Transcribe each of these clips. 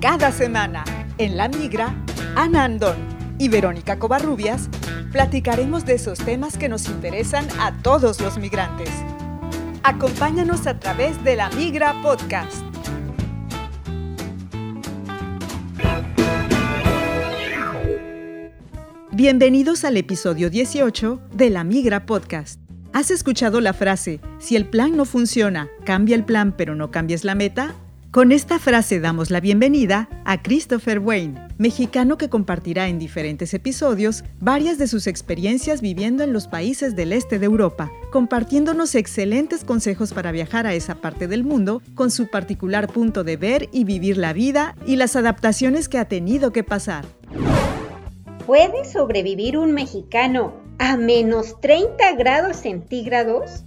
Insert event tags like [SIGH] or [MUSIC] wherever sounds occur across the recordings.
Cada semana, en La Migra, Ana Andón y Verónica Covarrubias platicaremos de esos temas que nos interesan a todos los migrantes. Acompáñanos a través de La Migra Podcast. Bienvenidos al episodio 18 de La Migra Podcast. ¿Has escuchado la frase, si el plan no funciona, cambia el plan pero no cambies la meta? Con esta frase damos la bienvenida a Christopher Wayne, mexicano que compartirá en diferentes episodios varias de sus experiencias viviendo en los países del este de Europa, compartiéndonos excelentes consejos para viajar a esa parte del mundo con su particular punto de ver y vivir la vida y las adaptaciones que ha tenido que pasar. ¿Puede sobrevivir un mexicano a menos 30 grados centígrados?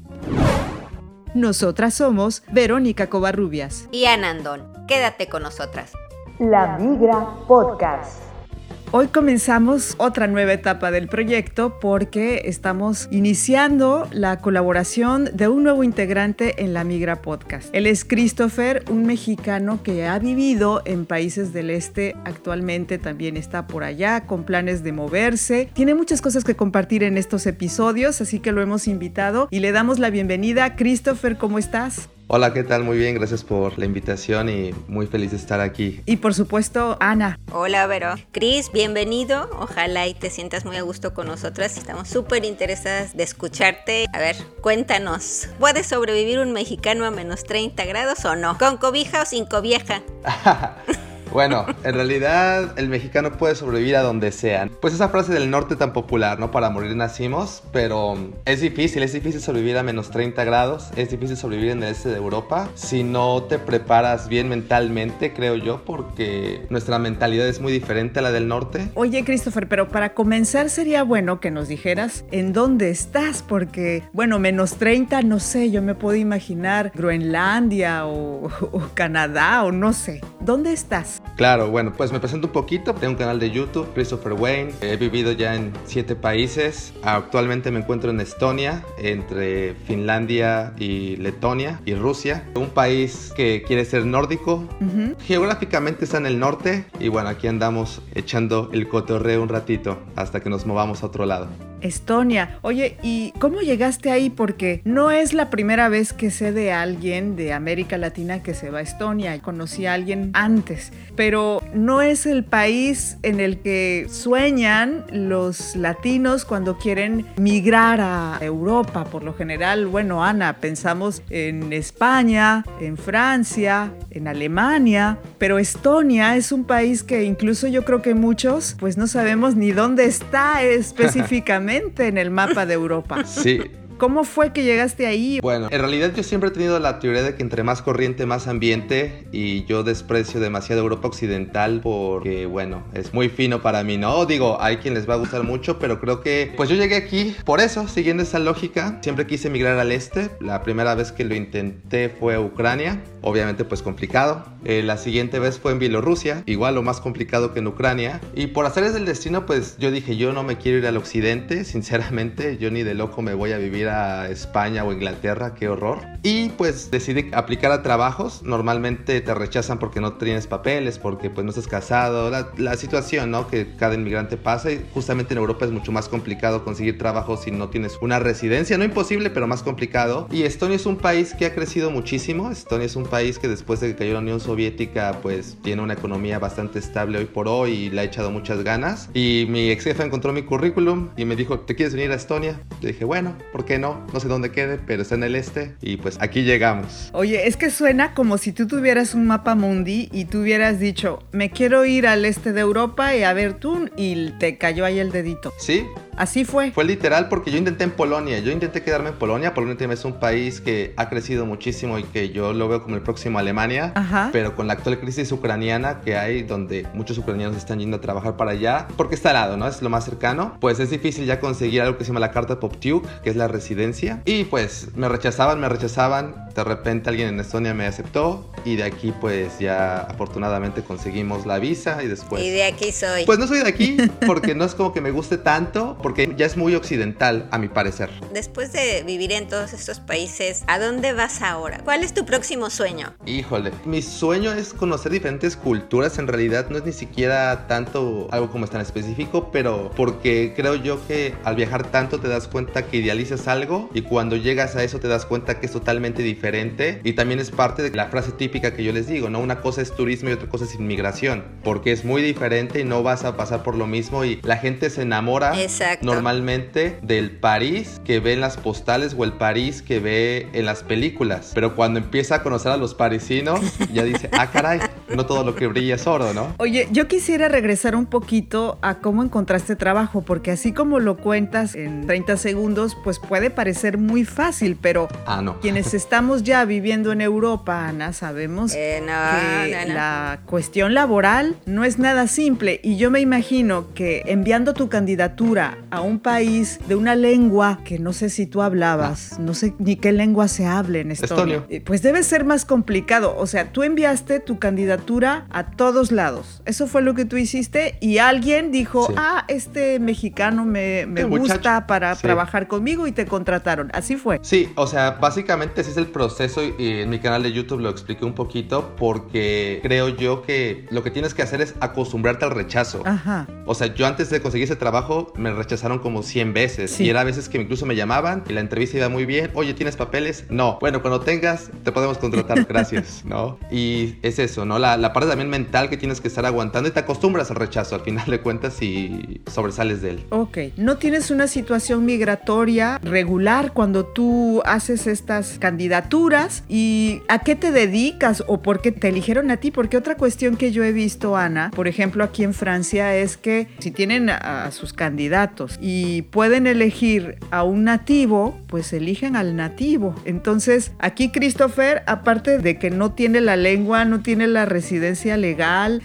Nosotras somos Verónica Covarrubias y Anandón. Quédate con nosotras. La Migra Podcast. Hoy comenzamos otra nueva etapa del proyecto porque estamos iniciando la colaboración de un nuevo integrante en la Migra Podcast. Él es Christopher, un mexicano que ha vivido en países del este, actualmente también está por allá con planes de moverse. Tiene muchas cosas que compartir en estos episodios, así que lo hemos invitado y le damos la bienvenida. Christopher, ¿cómo estás? Hola, ¿qué tal? Muy bien, gracias por la invitación y muy feliz de estar aquí. Y por supuesto, Ana. Hola, Vero. Cris, bienvenido. Ojalá y te sientas muy a gusto con nosotras. Estamos súper interesadas de escucharte. A ver, cuéntanos, ¿puede sobrevivir un mexicano a menos 30 grados o no? ¿Con cobija o sin cobija? [LAUGHS] Bueno, en realidad el mexicano puede sobrevivir a donde sea. Pues esa frase del norte tan popular, ¿no? Para morir nacimos, pero es difícil, es difícil sobrevivir a menos 30 grados, es difícil sobrevivir en el este de Europa si no te preparas bien mentalmente, creo yo, porque nuestra mentalidad es muy diferente a la del norte. Oye, Christopher, pero para comenzar sería bueno que nos dijeras en dónde estás, porque, bueno, menos 30, no sé, yo me puedo imaginar Groenlandia o, [LAUGHS] o Canadá o no sé. ¿Dónde estás? Claro, bueno, pues me presento un poquito. Tengo un canal de YouTube, Christopher Wayne. He vivido ya en siete países. Actualmente me encuentro en Estonia, entre Finlandia y Letonia y Rusia. Un país que quiere ser nórdico. Geográficamente está en el norte. Y bueno, aquí andamos echando el cotorreo un ratito hasta que nos movamos a otro lado. Estonia. Oye, ¿y cómo llegaste ahí? Porque no es la primera vez que sé de alguien de América Latina que se va a Estonia. Conocí a alguien antes, pero no es el país en el que sueñan los latinos cuando quieren migrar a Europa. Por lo general, bueno, Ana, pensamos en España, en Francia, en Alemania, pero Estonia es un país que incluso yo creo que muchos pues no sabemos ni dónde está [LAUGHS] específicamente en el mapa de Europa. Sí, ¿Cómo fue que llegaste ahí? Bueno, en realidad yo siempre he tenido la teoría de que entre más corriente, más ambiente. Y yo desprecio demasiado Europa Occidental porque, bueno, es muy fino para mí, ¿no? Digo, hay quien les va a gustar mucho, pero creo que, pues yo llegué aquí por eso, siguiendo esa lógica. Siempre quise emigrar al este. La primera vez que lo intenté fue a Ucrania. Obviamente, pues complicado. Eh, la siguiente vez fue en Bielorrusia, igual o más complicado que en Ucrania. Y por hacer el destino, pues yo dije, yo no me quiero ir al occidente, [LAUGHS] sinceramente. Yo ni de loco me voy a vivir a España o Inglaterra, qué horror. Y pues decidí aplicar a trabajos. Normalmente te rechazan porque no tienes papeles, porque pues no estás casado. La, situación, ¿no? Que cada inmigrante pasa. Y justamente en Europa es mucho más complicado conseguir trabajo si no tienes una residencia. No imposible, pero más complicado. Y Estonia es un país que ha crecido muchísimo. Estonia es un país que después de que cayó la Unión Soviética, pues tiene una economía bastante estable hoy por hoy y le ha echado muchas ganas. Y mi ex jefe encontró mi currículum y me dijo, ¿te quieres venir a Estonia? Le dije, bueno, ¿por qué no? no, sé dónde quede, pero está en el este y pues aquí llegamos. Oye, es que suena como si tú tuvieras un mapa mundi y tú hubieras dicho, me quiero ir al este de Europa y a ver tú y te cayó ahí el dedito. Sí, Así fue. Fue literal porque yo intenté en Polonia, yo intenté quedarme en Polonia. Polonia es un país que ha crecido muchísimo y que yo lo veo como el próximo Alemania. Ajá. Pero con la actual crisis ucraniana que hay, donde muchos ucranianos están yendo a trabajar para allá, porque está al lado, ¿no? Es lo más cercano. Pues es difícil ya conseguir algo que se llama la carta Poptiuk, que es la residencia. Y pues me rechazaban, me rechazaban. De repente alguien en Estonia me aceptó y de aquí pues ya afortunadamente conseguimos la visa y después... Y de aquí soy. Pues no soy de aquí [LAUGHS] porque no es como que me guste tanto, porque ya es muy occidental a mi parecer. Después de vivir en todos estos países, ¿a dónde vas ahora? ¿Cuál es tu próximo sueño? Híjole, mi sueño es conocer diferentes culturas, en realidad no es ni siquiera tanto algo como es tan específico, pero porque creo yo que al viajar tanto te das cuenta que idealizas algo y cuando llegas a eso te das cuenta que es totalmente diferente y también es parte de la frase típica que yo les digo, ¿no? Una cosa es turismo y otra cosa es inmigración, porque es muy diferente y no vas a pasar por lo mismo y la gente se enamora normalmente del París que ve en las postales o el París que ve en las películas, pero cuando empieza a conocer a los parisinos ya dice, ah caray, no todo lo que brilla es oro, ¿no? Oye, yo quisiera regresar un poquito a cómo encontraste trabajo, porque así como lo cuentas en 30 segundos, pues puede parecer muy fácil, pero ah, no. quienes [LAUGHS] estamos ya viviendo en Europa, Ana, sabemos eh, que la cuestión laboral no es nada simple y yo me imagino que enviando tu candidatura a un país de una lengua que no sé si tú hablabas, no, sé ni qué lengua se hable en Estonia, eh, pues debe ser más complicado. O sea, tú enviaste tu candidatura a todos lados. Eso fue lo que tú hiciste y alguien dijo, ah, este mexicano me, me gusta para trabajar conmigo y te contrataron. Así fue. Sí, o sea, básicamente ese es el proceso y en mi canal de YouTube lo expliqué un poquito porque creo yo que lo que tienes que hacer es acostumbrarte al rechazo. Ajá. O sea, yo antes de conseguir ese trabajo me rechazaron como 100 veces y era veces que incluso me llamaban y la entrevista iba muy bien. Oye, ¿tienes papeles? No. Bueno, cuando tengas, te podemos contratar. [LAUGHS] Gracias, ¿no? Y es eso, ¿no? La, la parte también mental que tienes que estar aguantando y te acostumbras al rechazo al final de cuentas y sobresales de él. Ok. ¿No tienes una situación migratoria regular cuando tú haces estas candidaturas? ¿Y a qué te dedicas o por qué te eligieron a ti? Porque otra cuestión que yo he visto, Ana, por ejemplo, aquí en Francia, es que si tienen a sus candidatos y pueden elegir a un nativo, pues eligen al nativo. Entonces, aquí Christopher, aparte de que no tiene la lengua, no tiene la residencia legal,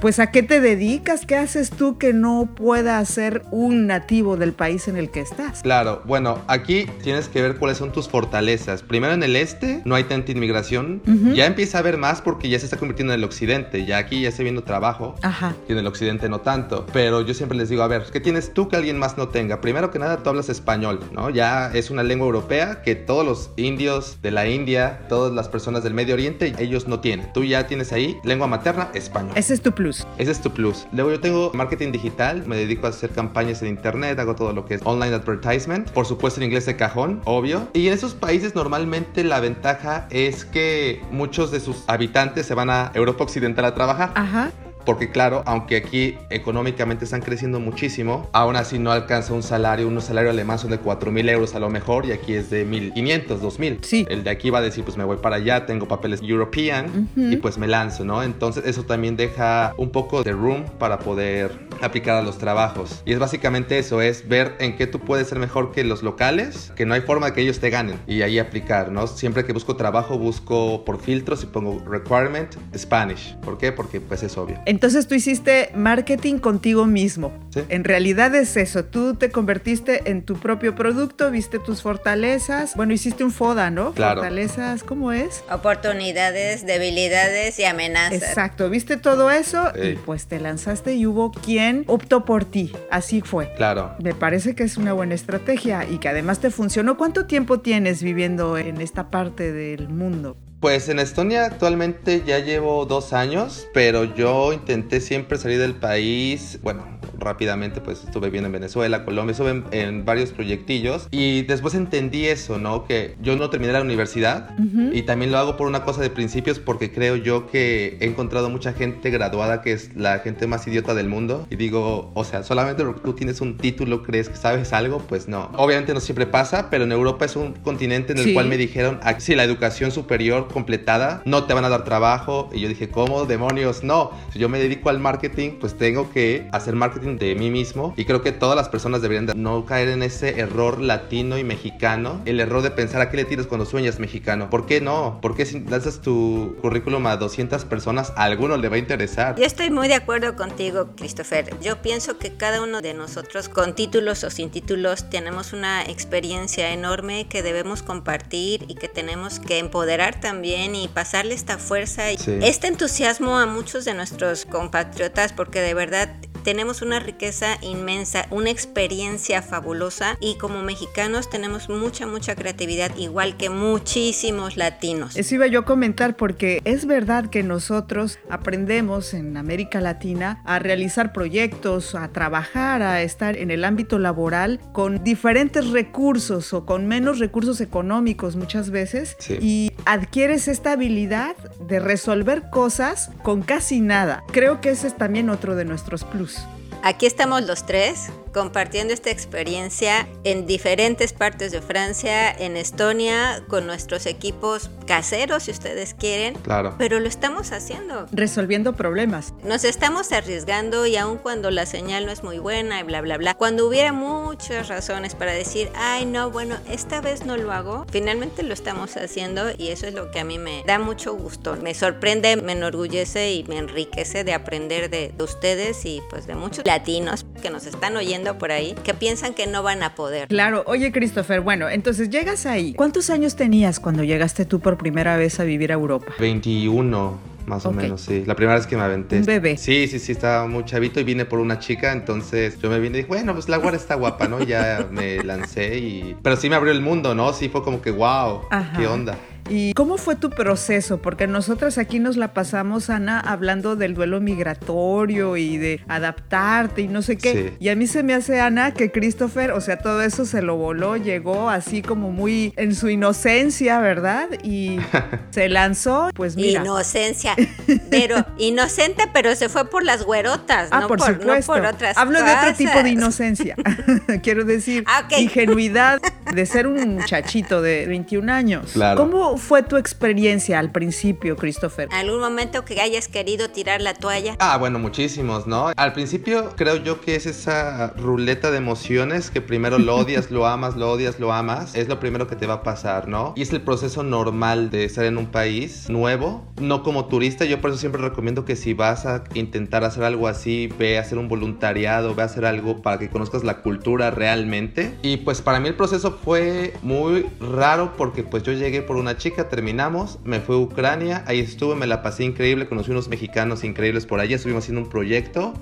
pues ¿a qué te dedicas? ¿Qué haces tú que no pueda ser un nativo del país en el que estás? Claro, bueno, aquí tienes que ver cuáles son tus fortalezas. Primero en el este no hay tanta inmigración, ya empieza a haber más porque ya se está convirtiendo en el occidente, ya aquí ya está viendo trabajo Ajá. y en el occidente no tanto, pero yo siempre les digo, a ver, ¿qué tienes tú que alguien más no tenga? Primero que nada, tú hablas español, ¿no? Ya es una lengua europea que todos los indios de la India, todas las personas del Medio Oriente, ellos no tienen. Tú ya tienes ahí lengua materna, español. Ese es tu plus. Ese es tu plus. Luego yo tengo marketing digital, me dedico a hacer campañas en internet, hago todo lo que es online advertisement, por supuesto en inglés de cajón, obvio. Y en esos países normalmente la ventaja es que muchos de sus habitantes se van a Europa Occidental a trabajar. Ajá porque claro, aunque aquí económicamente están creciendo muchísimo, aún así no alcanza un salario, un salario alemán son de 4 mil euros a lo mejor y aquí es de 1500, 2000. Sí. El de aquí va a decir, pues me voy para allá, tengo papeles European y pues me lanzo, ¿no? Entonces eso también deja un poco de room para poder aplicar a los trabajos. Y es básicamente eso, es ver en qué tú puedes ser mejor que los locales, que no hay forma de que ellos te ganen y ahí aplicar, ¿no? Siempre que busco trabajo busco por filtros y pongo requirement Spanish. ¿Por qué? Porque pues es obvio. Entonces tú hiciste marketing contigo mismo. Sí. En realidad es eso, tú te convertiste en tu propio producto, viste tus fortalezas. Bueno, hiciste un FODA, ¿no? Claro. Fortalezas, ¿cómo es? Oportunidades, debilidades y amenazas. Exacto, viste todo eso y pues te lanzaste y hubo quien optó por ti. Así fue. Claro. Me parece que es una buena estrategia y que además te funcionó. ¿Cuánto tiempo tienes viviendo en esta parte del mundo? Pues en Estonia actualmente ya llevo dos años, pero yo intenté siempre salir del país, bueno, rápidamente pues estuve viviendo en Venezuela, Colombia, estuve en, en varios proyectillos y después entendí eso, ¿no? Que yo no terminé la universidad y también lo hago por una cosa de principios porque creo yo que he encontrado mucha gente graduada que es la gente más idiota del mundo y digo, o sea, solamente porque tú tienes un título, crees que sabes algo, pues no. Obviamente no siempre pasa, pero en Europa es un continente en el Sí. cual me dijeron, aquí sí, la educación superior completada, no te van a dar trabajo. Y yo dije, ¿cómo demonios? No, si yo me dedico al marketing, pues tengo que hacer marketing de mí mismo y creo que todas las personas deberían de no caer en ese error latino y mexicano, el error de pensar a qué le tiras cuando sueñas mexicano. ¿Por qué no? ¿Por qué si lanzas tu currículum a 200 personas, a alguno le va a interesar? Yo estoy muy de acuerdo contigo, Christopher. Yo pienso que cada uno de nosotros, con títulos o sin títulos, tenemos una experiencia enorme que debemos compartir y que tenemos que empoderar también y pasarle esta fuerza y este entusiasmo a muchos de nuestros compatriotas porque de verdad tenemos una riqueza inmensa, una experiencia fabulosa y como mexicanos tenemos mucha, mucha creatividad, igual que muchísimos latinos. Eso iba yo a comentar porque es verdad que nosotros aprendemos en América Latina a realizar proyectos, a trabajar, a estar en el ámbito laboral con diferentes recursos o con menos recursos económicos muchas veces y adquieres esta habilidad de resolver cosas con casi nada. Creo que ese es también otro de nuestros plus. Aquí estamos los tres compartiendo esta experiencia en diferentes partes de Francia, en Estonia, con nuestros equipos caseros, si ustedes quieren. Claro. Pero lo estamos haciendo. Resolviendo problemas. Nos estamos arriesgando y aun cuando la señal no es muy buena y bla, bla, bla, cuando hubiera muchas razones para decir, ay, no, bueno, esta vez no lo hago, finalmente lo estamos haciendo y eso es lo que a mí me da mucho gusto. Me sorprende, me enorgullece y me enriquece de aprender de, de ustedes y pues de muchos latinos que nos están oyendo por ahí que piensan que no van a poder. Claro, oye Christopher, bueno, entonces llegas ahí. ¿Cuántos años tenías cuando llegaste tú por primera vez a vivir a Europa? 21 más o menos, sí. La primera vez que me aventé. Un bebé. Sí, sí, sí, estaba muy chavito y vine por una chica, entonces yo me vine y dije, bueno, pues la guarda está guapa, ¿no? Ya me lancé y... Pero sí me abrió el mundo, ¿no? Sí fue como que, wow, qué onda. ¿Y cómo fue tu proceso? Porque nosotras aquí nos la pasamos, Ana, hablando del duelo migratorio y de adaptarte y no sé qué. Y a mí se me hace, Ana, que Christopher, o sea, todo eso se lo voló, llegó así como muy en su inocencia, ¿verdad? Y [LAUGHS] se lanzó, pues mira. Inocencia, [LAUGHS] pero inocente, pero se fue por las güerotas, ah, no, por, por, supuesto. por otras Hablo cosas. de otro tipo de inocencia. [LAUGHS] Quiero decir, Ah, ok. ingenuidad de ser un muchachito de 21 años. Claro. ¿Cómo fue tu experiencia al principio, Christopher? ¿Algún momento que hayas querido tirar la toalla? Ah, bueno, muchísimos, ¿no? Al principio creo yo que es esa ruleta de emociones que primero lo odias, lo amas, lo odias, lo amas. Es lo primero que te va a pasar, ¿no? Y es el proceso normal de estar en un país nuevo, no como turista. Yo por eso siempre recomiendo que si vas a intentar hacer algo así, ve a hacer un voluntariado, ve a hacer algo para que conozcas la cultura realmente. Y pues para mí el proceso fue muy raro porque pues yo llegué por una chica, terminamos, me fui a Ucrania, ahí estuve, me la pasé increíble, conocí unos mexicanos increíbles por allá, estuvimos haciendo un proyecto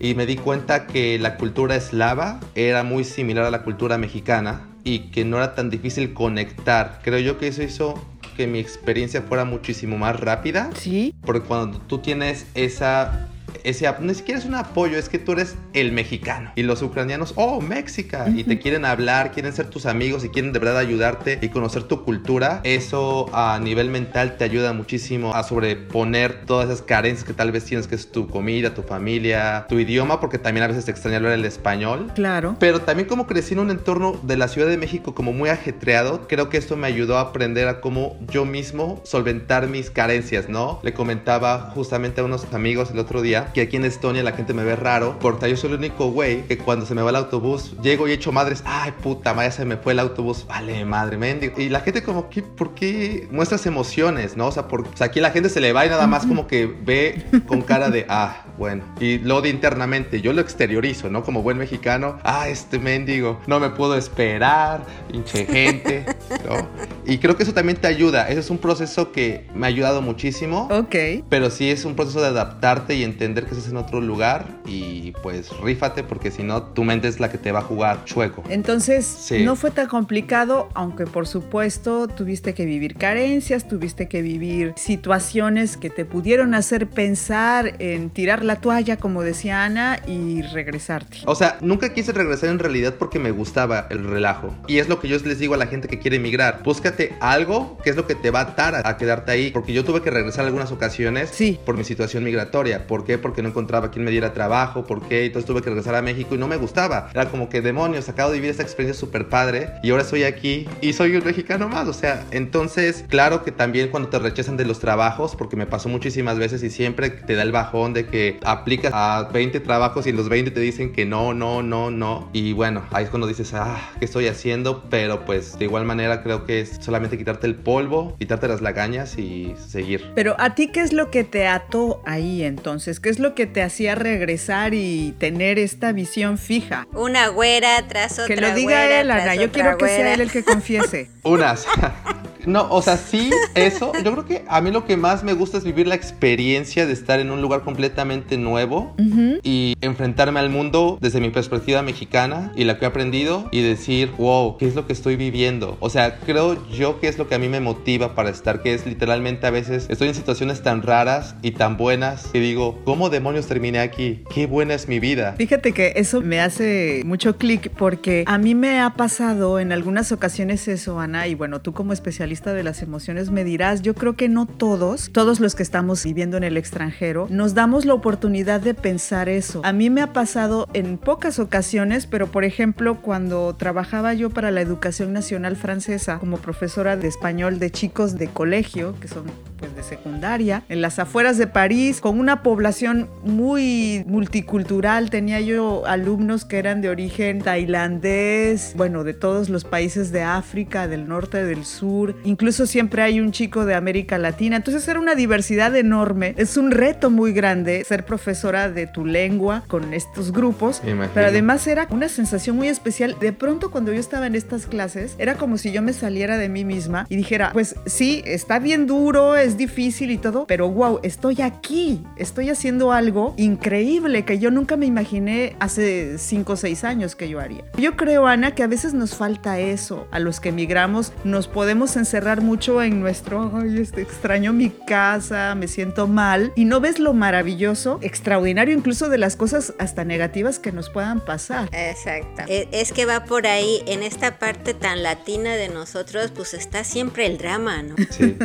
y me di cuenta que la cultura eslava era muy similar a la cultura mexicana y que no era tan difícil conectar. Creo yo que eso hizo que mi experiencia fuera muchísimo más rápida, Sí. porque cuando tú tienes esa ese ni siquiera es un apoyo, es que tú eres el mexicano y los ucranianos, oh, México, y te quieren hablar, quieren ser tus amigos y quieren de verdad ayudarte y conocer tu cultura. Eso a nivel mental te ayuda muchísimo a sobreponer todas esas carencias que tal vez tienes, que es tu comida, tu familia, tu idioma, porque también a veces te extraña hablar el español. Claro. Pero también como crecí en un entorno de la Ciudad de México como muy ajetreado, creo que esto me ayudó a aprender a cómo yo mismo solventar mis carencias, ¿no? Le comentaba justamente a unos amigos el otro día que aquí en Estonia la gente me ve raro porque yo soy el único güey que cuando se me va el autobús llego y echo madres, ay puta, madre se me fue el autobús, vale madre, mendigo. Y la gente como, ¿qué, ¿por qué muestras emociones, no? O sea, porque o sea, aquí la gente se le va y nada más como que ve con cara de, ah, bueno. Y lo odia internamente, yo lo exteriorizo, ¿no? Como buen mexicano, ah, este mendigo, no me puedo esperar, hinche gente, ¿no? Y creo que eso también te ayuda, ese es un proceso que me ha ayudado muchísimo. Ok. Pero sí es un proceso de adaptarte y entender que estás en otro lugar y pues rífate porque si no tu mente es la que te va a jugar chueco. Entonces, Sí. no fue tan complicado, aunque por supuesto tuviste que vivir carencias, tuviste que vivir situaciones que te pudieron hacer pensar en tirar la toalla, como decía Ana, y regresarte. O sea, nunca quise regresar en realidad porque me gustaba el relajo. Y es lo que yo les digo a la gente que quiere emigrar. Búscate algo que es lo que te va a atar a, a quedarte ahí. Porque yo tuve que regresar algunas ocasiones Sí. por mi situación migratoria. ¿Por qué? Porque no encontraba quien me diera trabajo. ¿Por qué? Entonces tuve que regresar a México y no me gustaba. Era como que demonios, acabo de vivir esta experiencia súper padre y ahora estoy aquí y soy un mexicano más. O sea, entonces, claro que también cuando te rechazan de los trabajos, porque me pasó muchísimas veces y siempre te da el bajón de que aplicas a 20 trabajos y en los 20 te dicen que no, no, no, no. Y bueno, ahí es cuando dices, ah, ¿qué estoy haciendo? Pero pues de igual manera creo que es solamente quitarte el polvo, quitarte las lagañas y seguir. Pero a ti, ¿qué es lo que te ató ahí entonces? ¿Qué es lo que te hacía regresar y tener esta visión fija? Una güera tras otra. Que lo diga él, Ana. Yo quiero que sea él el que confiese. [LAUGHS] Unas. [LAUGHS] No, o sea, sí, eso. Yo creo que a mí lo que más me gusta es vivir la experiencia de estar en un lugar completamente nuevo y enfrentarme al mundo desde mi perspectiva mexicana y la que he aprendido y decir, wow, ¿qué es lo que estoy viviendo? O sea, creo yo que es lo que a mí me motiva para estar, que es literalmente a veces estoy en situaciones tan raras y tan buenas que digo, ¿cómo demonios terminé aquí? Qué buena es mi vida. Fíjate que eso me hace mucho clic porque a mí me ha pasado en algunas ocasiones eso, Ana, y bueno, tú como especialista de las emociones me dirás, yo creo que no todos, todos los que estamos viviendo en el extranjero, nos damos la oportunidad de pensar eso. A mí me ha pasado en pocas ocasiones, pero por ejemplo, cuando trabajaba yo para la Educación Nacional Francesa como profesora de español de chicos de colegio, que son pues de secundaria, en las afueras de París, con una población muy multicultural. Tenía yo alumnos que eran de origen tailandés, bueno, de todos los países de África, del norte, del sur. Incluso siempre hay un chico de América Latina. Entonces era una diversidad enorme. Es un reto muy grande ser profesora de tu lengua con estos grupos. Pero además era una sensación muy especial. De pronto cuando yo estaba en estas clases, era como si yo me saliera de mí misma y dijera, pues sí, está bien duro, es difícil y todo, pero wow, estoy aquí, estoy haciendo algo increíble que yo nunca me imaginé hace 5 o 6 años que yo haría. Yo creo, Ana, que a veces nos falta eso. A los que emigramos nos podemos encerrar mucho en nuestro, ay, este, extraño mi casa, me siento mal, y no ves lo maravilloso, extraordinario incluso de las cosas hasta negativas que nos puedan pasar. Exacto. E, es que va por ahí, en esta parte tan latina de nosotros, pues está siempre el drama, ¿no? Sí.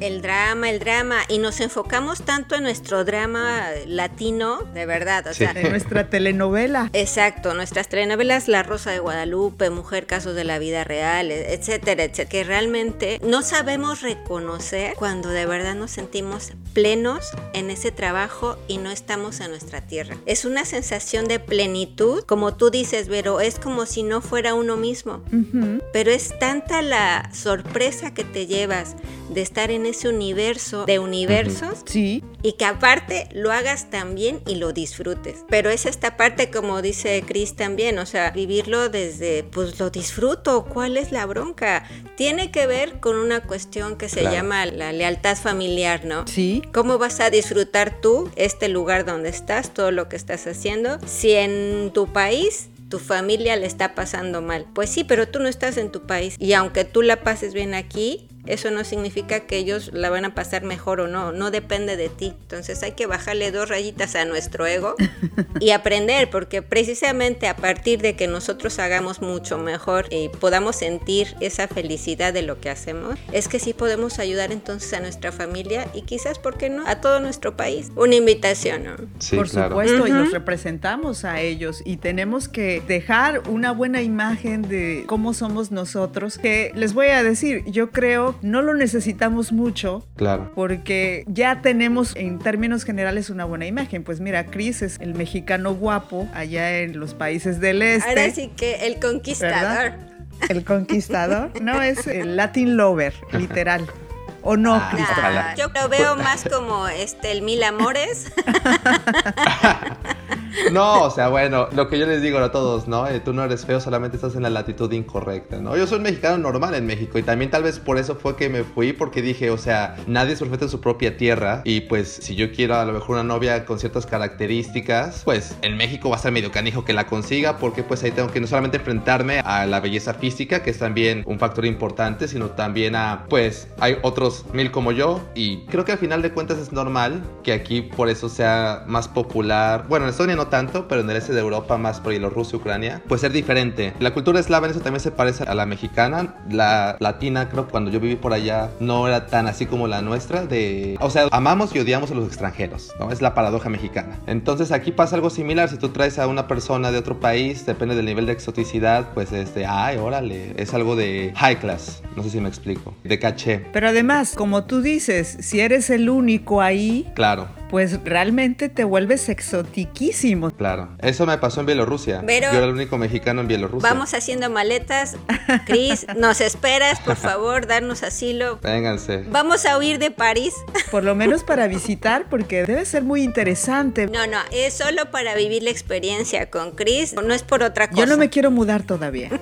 el drama el drama, y nos enfocamos tanto en nuestro drama latino, de verdad, o sea, en nuestra telenovela. Exacto, nuestras telenovelas La Rosa de Guadalupe, Mujer Casos de la Vida Real, etcétera, etcétera, que realmente no sabemos reconocer cuando de verdad nos sentimos plenos en ese trabajo y no estamos en nuestra tierra. Es una sensación de plenitud, como tú dices, pero es como si no fuera uno mismo. Pero es tanta la sorpresa que te llevas de estar en ese universo de universos. Sí. Y que aparte lo hagas también y lo disfrutes. Pero es esta parte, como dice Chris también, o sea, vivirlo desde, pues lo disfruto, ¿cuál es la bronca? Tiene que ver con una cuestión que se llama la lealtad familiar, ¿no? Sí. ¿Cómo vas a disfrutar tú este lugar donde estás, todo lo que estás haciendo, si en tu país tu familia le está pasando mal. Pues sí, pero tú no estás en tu país y aunque tú la pases bien aquí, eso no significa que ellos la van a pasar mejor o no, no depende de ti. Entonces hay que bajarle dos rayitas a nuestro ego [LAUGHS] y aprender, porque precisamente a partir de que nosotros hagamos mucho mejor y podamos sentir esa felicidad de lo que hacemos, es que sí podemos ayudar entonces a nuestra familia y quizás, ¿por qué no?, a todo nuestro país. Una invitación, ¿no? Sí, Por supuesto, y nos representamos a ellos y tenemos que dejar una buena imagen de cómo somos nosotros, que les voy a decir, yo creo no lo necesitamos mucho. Claro. Porque ya tenemos en términos generales una buena imagen. Pues mira, Chris es el mexicano guapo allá en los países del este. Ahora sí que el conquistador. El conquistador. [LAUGHS] No, es el Latin lover, literal. ¿O no, ah, Yo lo veo más como este el Mil Amores. [LAUGHS] [LAUGHS] No, o sea, bueno, lo que yo les digo a todos, ¿no? Eh, tú no eres feo, solamente estás en la latitud incorrecta, ¿no? Yo soy un mexicano normal en México y también tal vez por eso fue que me fui, porque dije, o sea, nadie es perfecto en su propia tierra y pues si yo quiero a lo mejor una novia con ciertas características, pues en México va a ser medio canijo que la consiga porque pues ahí tengo que no solamente enfrentarme a la belleza física, que es también un factor importante, sino también a, pues, hay otros mil como yo y creo que al final de cuentas es normal que aquí por eso sea más popular. Bueno, en Estonia no tanto, pero en el este de Europa, más por Bielorrusia, Ucrania, puede ser diferente. La cultura eslava en eso también se parece a la mexicana. La latina, creo que cuando yo viví por allá, no era tan así como la nuestra. De, o sea, amamos y odiamos a los extranjeros, ¿no? Es la paradoja mexicana. Entonces aquí pasa algo similar. Si tú traes a una persona de otro país, depende del nivel de exoticidad, pues es de, ay, órale, es algo de high class, No sé si me explico. De caché. Pero además, como tú dices, si eres el único ahí, Claro, pues realmente te vuelves exotiquísimo. claro. Eso me pasó en Bielorrusia. Pero- Yo era el único mexicano en Bielorrusia. Vamos haciendo maletas. Cris, [LAUGHS] nos esperas, por favor, darnos asilo. Vénganse. Vamos a huir de París. Por lo menos para visitar, porque debe ser muy interesante. No, no, es solo para vivir la experiencia con Chris, no es por otra cosa. Yo no me quiero mudar todavía. [LAUGHS]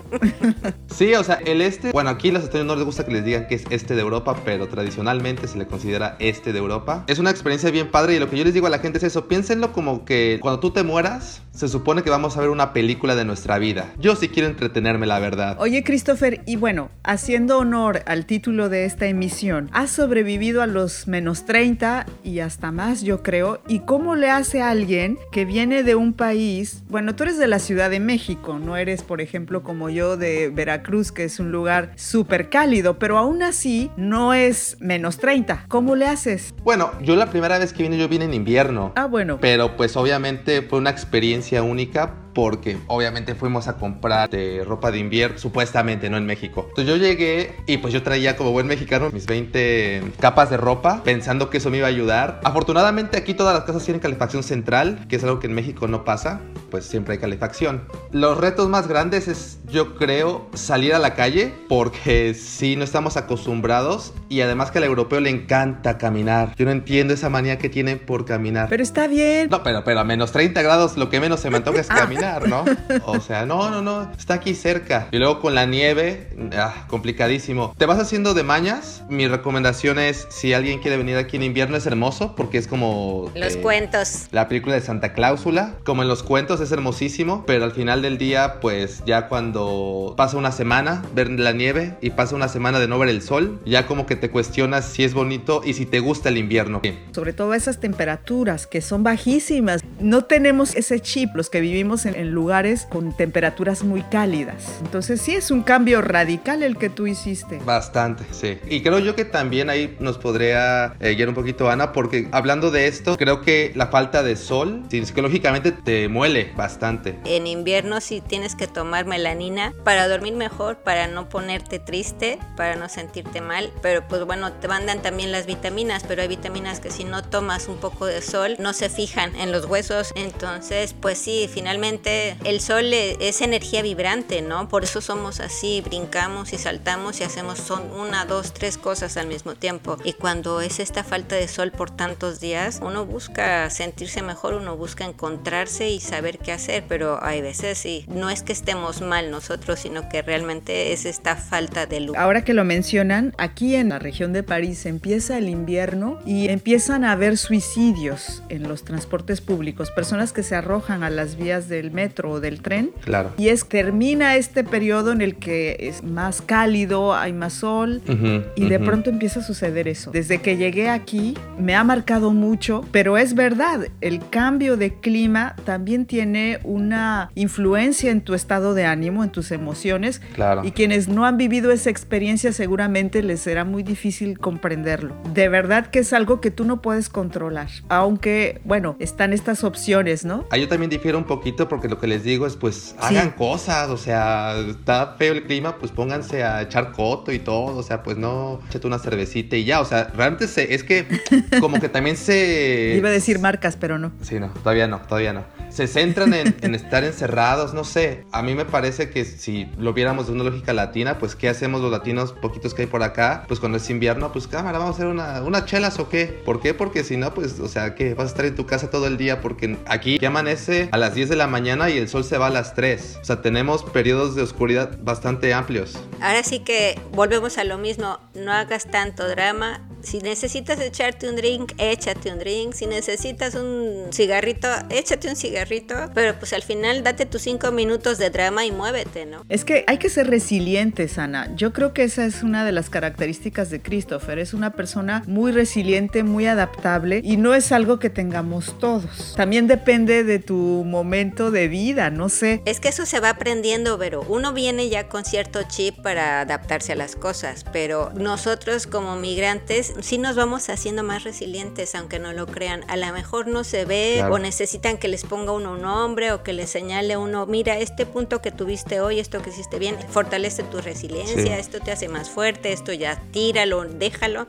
Sí, o sea, el este, bueno, aquí los estadounidenses no les gusta que les digan que es este de Europa, pero tradicionalmente se le considera este de Europa. Es una experiencia bien padre y lo que yo les digo a la gente es eso, piénsenlo como que cuando tú te mueras, se supone que vamos a ver una película de nuestra vida. Yo sí quiero entretenerme, la verdad. Oye, Christopher, y bueno, haciendo honor al título de esta emisión, has sobrevivido a los menos 30 y hasta más, yo creo. ¿Y cómo le hace a alguien que viene de un país? Bueno, tú eres de la Ciudad de México, no eres, por ejemplo, como yo de Veracruz, que es un lugar súper cálido, pero aún así no es menos 30. ¿Cómo le haces? Bueno, yo la primera vez que vine, yo vine en invierno. Ah, bueno. Pero pues obviamente fue una experiencia única porque obviamente fuimos a comprar de ropa de invierno, supuestamente, no en México. Entonces yo llegué y pues yo traía como buen mexicano mis 20 capas de ropa pensando que eso me iba a ayudar. Afortunadamente aquí todas las casas tienen calefacción central, que es algo que en México no pasa, pues siempre hay calefacción. Los retos más grandes es yo creo salir a la calle porque sí no estamos acostumbrados y además que al europeo le encanta caminar. Yo no entiendo esa manía que tienen por caminar. Pero está bien. No, pero, pero a menos 30 grados lo que menos se me antoja es [LAUGHS] caminar, ¿no? [LAUGHS] O sea, no, no, no, está aquí cerca. Y luego con la nieve, ah, complicadísimo. ¿Te vas haciendo de mañas? Mi recomendación es, si alguien quiere venir aquí en invierno, es hermoso porque es como... Los eh, cuentos. La película de Santa Cláusula, como en los cuentos, es hermosísimo, pero al final del día, pues ya cuando pasa una semana ver la nieve y pasa una semana de no ver el sol, ya como que te cuestionas si es bonito y si te gusta el invierno. sobre todo esas temperaturas que son bajísimas. No tenemos ese chip los que vivimos en, en lugares con temperaturas muy cálidas. Entonces sí es un cambio radical el que tú hiciste. Bastante, sí. Y creo yo que también ahí nos podría eh, guiar un poquito Ana, porque hablando de esto, creo que la falta de sol sí, psicológicamente te muele bastante. En invierno sí tienes que tomar melanina para dormir mejor, para no ponerte triste, para no sentirte mal. Pero pues bueno, te mandan también las vitaminas, pero hay vitaminas que si no tomas un poco de sol no se fijan en los huesos. Entonces, pues sí, finalmente el sol e- es energía vibrante, ¿no? Por eso somos así, brincamos y saltamos y hacemos son una, dos, tres cosas al mismo tiempo. Y cuando es esta falta de sol por tantos días, uno busca sentirse mejor, uno busca encontrarse y saber qué hacer, pero hay veces sí, no es que estemos mal nosotros, sino que realmente es esta falta de luz. Ahora que lo mencionan, aquí en la región de París empieza el invierno y empiezan a haber suicidios en los transportes públicos, personas que se arrojan a las vías del metro o del tren. Claro. Y es termina este periodo en el que es más cálido, hay más sol Ujú, y de ujú. pronto empieza a suceder eso. Desde que llegué aquí me ha marcado mucho, pero es verdad, el cambio de clima también tiene una influencia en tu estado de ánimo, en tus emociones. Claro. Y quienes no han vivido esa experiencia seguramente les será muy difícil comprenderlo. De verdad que es algo que tú no puedes controlar, aunque, bueno, están estas opciones, ¿no? Ah, yo también difiero un poquito porque lo que les digo es pues hagan cosas, o sea, está feo el clima, pues pónganse a echar coto y todo, o sea, pues no, échate una cervecita y ya, o sea, realmente se, es que [LAUGHS] como que también se... Iba a decir marcas, pero no. Sí, no, todavía no, todavía no. Se centran en, en estar encerrados, no sé. A mí me parece que si lo viéramos de una lógica latina, pues ¿qué hacemos los latinos poquitos que hay por acá? Pues cuando es invierno, pues cámara, vamos a hacer una, una chelas o qué. ¿Por qué? Porque si no, pues, o sea, ¿qué? Vas a estar en tu casa todo el día porque aquí ya amanece a las 10 de la mañana y el sol se va a las 3. O sea, tenemos periodos de oscuridad bastante amplios. Ahora sí que volvemos a lo mismo, no hagas tanto drama. Si necesitas echarte un drink, échate un drink. Si necesitas un cigarrito, échate un cigarrito. Pero pues al final date tus cinco minutos de drama y muévete, ¿no? Es que hay que ser resilientes, Ana. Yo creo que esa es una de las características de Christopher. Es una persona muy resiliente, muy adaptable y no es algo que tengamos todos. También depende de tu momento de vida, no sé. Es que eso se va aprendiendo, pero uno viene ya con cierto chip para adaptarse a las cosas, pero nosotros como migrantes sí nos vamos haciendo más resilientes, aunque no lo crean. A lo mejor no se ve o necesitan que les ponga uno un nombre o que les señale uno, mira, este punto que tuviste hoy, esto que hiciste bien, fortalece tu resiliencia, esto te hace más fuerte, esto ya tíralo, déjalo.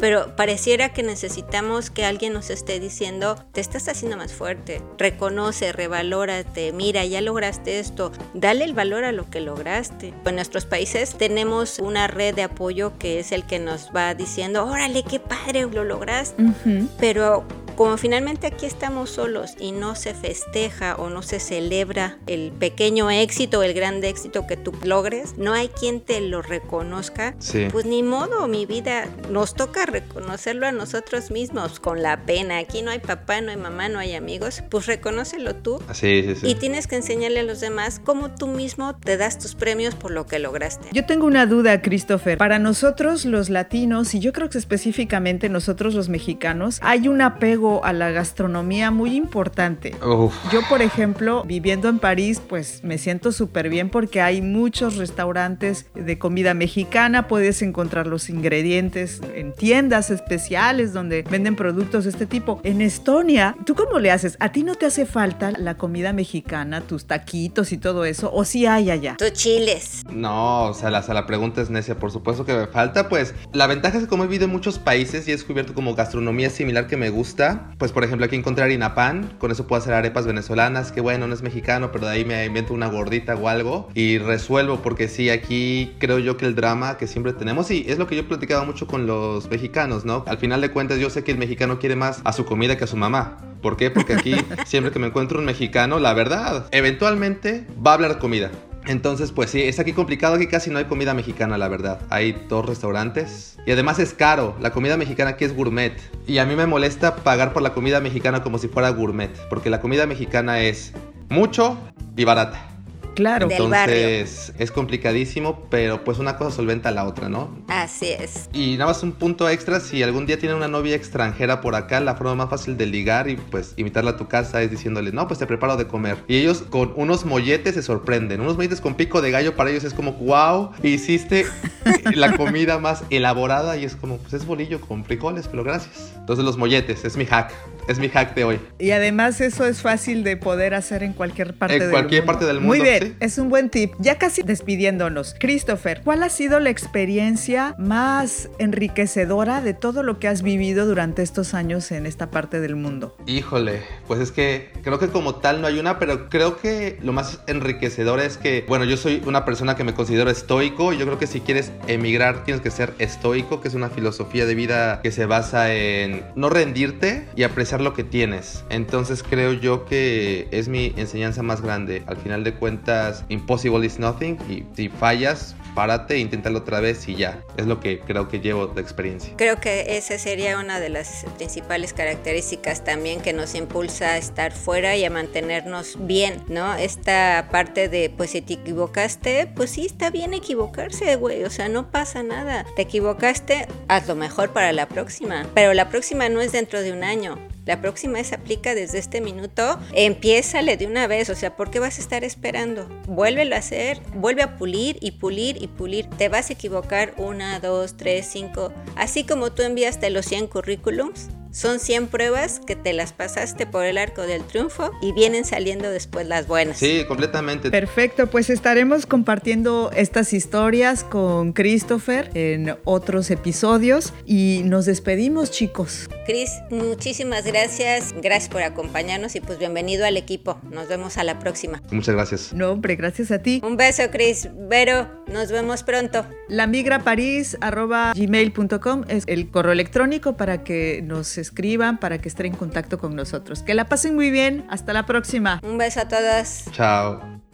Pero pareciera que necesitamos que alguien nos esté diciendo, te estás haciendo más fuerte, reconoce, revalórate, mira, ya lograste esto, dale el valor a lo que lograste. En nuestros países tenemos una red de apoyo que es el que nos va diciendo, órale, qué padre, lo lograste. Pero como finalmente aquí estamos solos y no se festeja o no se celebra el pequeño éxito o el gran éxito que tú logres, no hay quien te lo reconozca, pues ni modo, mi vida, nos toca reconocerlo a nosotros mismos con la pena. Aquí no hay papá, no hay mamá, no hay amigos, pues reconócelo tú. Y tienes que enseñarle a los demás cómo tú mismo te das tus premios por lo que lograste. Yo tengo una duda, Christopher. Para nosotros los latinos, y yo creo que específicamente nosotros los mexicanos, hay un apego a la gastronomía muy importante. Yo, por ejemplo, viviendo en París, pues me siento súper bien porque hay muchos restaurantes de comida mexicana, puedes encontrar los ingredientes en tiendas especiales donde venden productos de este tipo. En Estonia, ¿tú cómo le haces? ¿A ti no te hace falta la comida mexicana, tus taquitos y todo eso? ¿O si sí hay allá? Tus chiles. No, o sea, la, la pregunta es necia, por supuesto que me falta. Pues la ventaja es que como he vivido en muchos países y he descubierto como gastronomía similar que me gusta, pues por ejemplo aquí encontré harina pan, con eso puedo hacer arepas venezolanas, que bueno, no es mexicano, pero de ahí me invento una gordita o algo y resuelvo, porque sí, aquí creo yo que el drama que siempre tenemos, y es lo que yo he platicado mucho con los mexicanos, ¿no? Al final de cuentas yo sé que el mexicano quiere más a su comida que a su mamá. ¿Por qué? Porque aquí [LAUGHS] siempre que me encuentro un mexicano, la verdad, eventualmente va a hablar de comida. Entonces, pues sí, es aquí complicado, aquí casi no hay comida mexicana, la verdad. Hay dos restaurantes y además es caro. La comida mexicana aquí es gourmet. Y a mí me molesta pagar por la comida mexicana como si fuera gourmet, porque la comida mexicana es mucho y barata. Claro. Entonces es complicadísimo, pero pues una cosa solventa a la otra, ¿no? Así es. Y nada más un punto extra, si algún día tiene una novia extranjera por acá, la forma más fácil de ligar y pues invitarla a tu casa es diciéndole, no, pues te preparo de comer. Y ellos con unos molletes se sorprenden. Unos molletes con pico de gallo para ellos es como, wow, hiciste la [LAUGHS] comida más elaborada y es como, pues es bolillo con frijoles, pero gracias. Entonces los molletes, es mi hack. Es mi hack de hoy. Y además eso es fácil de poder hacer en cualquier parte del mundo. En cualquier parte del mundo. Muy bien, es un buen tip. Ya casi despidiéndonos. Christopher, ¿cuál ha sido la experiencia más enriquecedora de todo lo que has vivido durante estos años en esta parte del mundo? Híjole, pues es que creo que como tal no hay una, pero creo que lo más enriquecedor es que, bueno, yo soy una persona que me considero estoico y yo creo que si quieres emigrar tienes que ser estoico, que es una filosofía de vida que se basa en no rendirte y apreciar lo que tienes. Entonces creo yo que es mi enseñanza más grande. Al final de cuentas, impossible is nothing y si fallas, párate, inténtalo otra vez y ya. Es lo que creo que llevo de experiencia. Creo que esa sería una de las principales características también que nos impulsa a estar fuera y a mantenernos bien, ¿no? Esta parte de, pues si te equivocaste, pues sí, está bien equivocarse, güey, o sea, no pasa nada. Te equivocaste, haz lo mejor para la próxima, pero la próxima no es dentro de un año, la próxima se aplica desde este minuto, empiézale de una vez, o sea, ¿por qué vas a estar esperando? Vuélvelo a hacer, vuelve a pulir y pulir y pulir. Te vas a equivocar una, dos, tres, cinco. Así como tú enviaste los 100 currículums, son 100 pruebas que te las pasaste por el arco del triunfo y vienen saliendo después las buenas. Sí, completamente. Perfecto, pues estaremos compartiendo estas historias con Christopher en otros episodios y nos despedimos chicos. Chris, muchísimas gracias, gracias por acompañarnos y pues bienvenido al equipo. Nos vemos a la próxima. Muchas gracias. No, hombre, gracias a ti. Un beso, Chris. Vero, nos vemos pronto. La migra gmail.com es el correo electrónico para que nos escriban, para que estén en contacto con nosotros. Que la pasen muy bien. Hasta la próxima. Un beso a todas. Chao.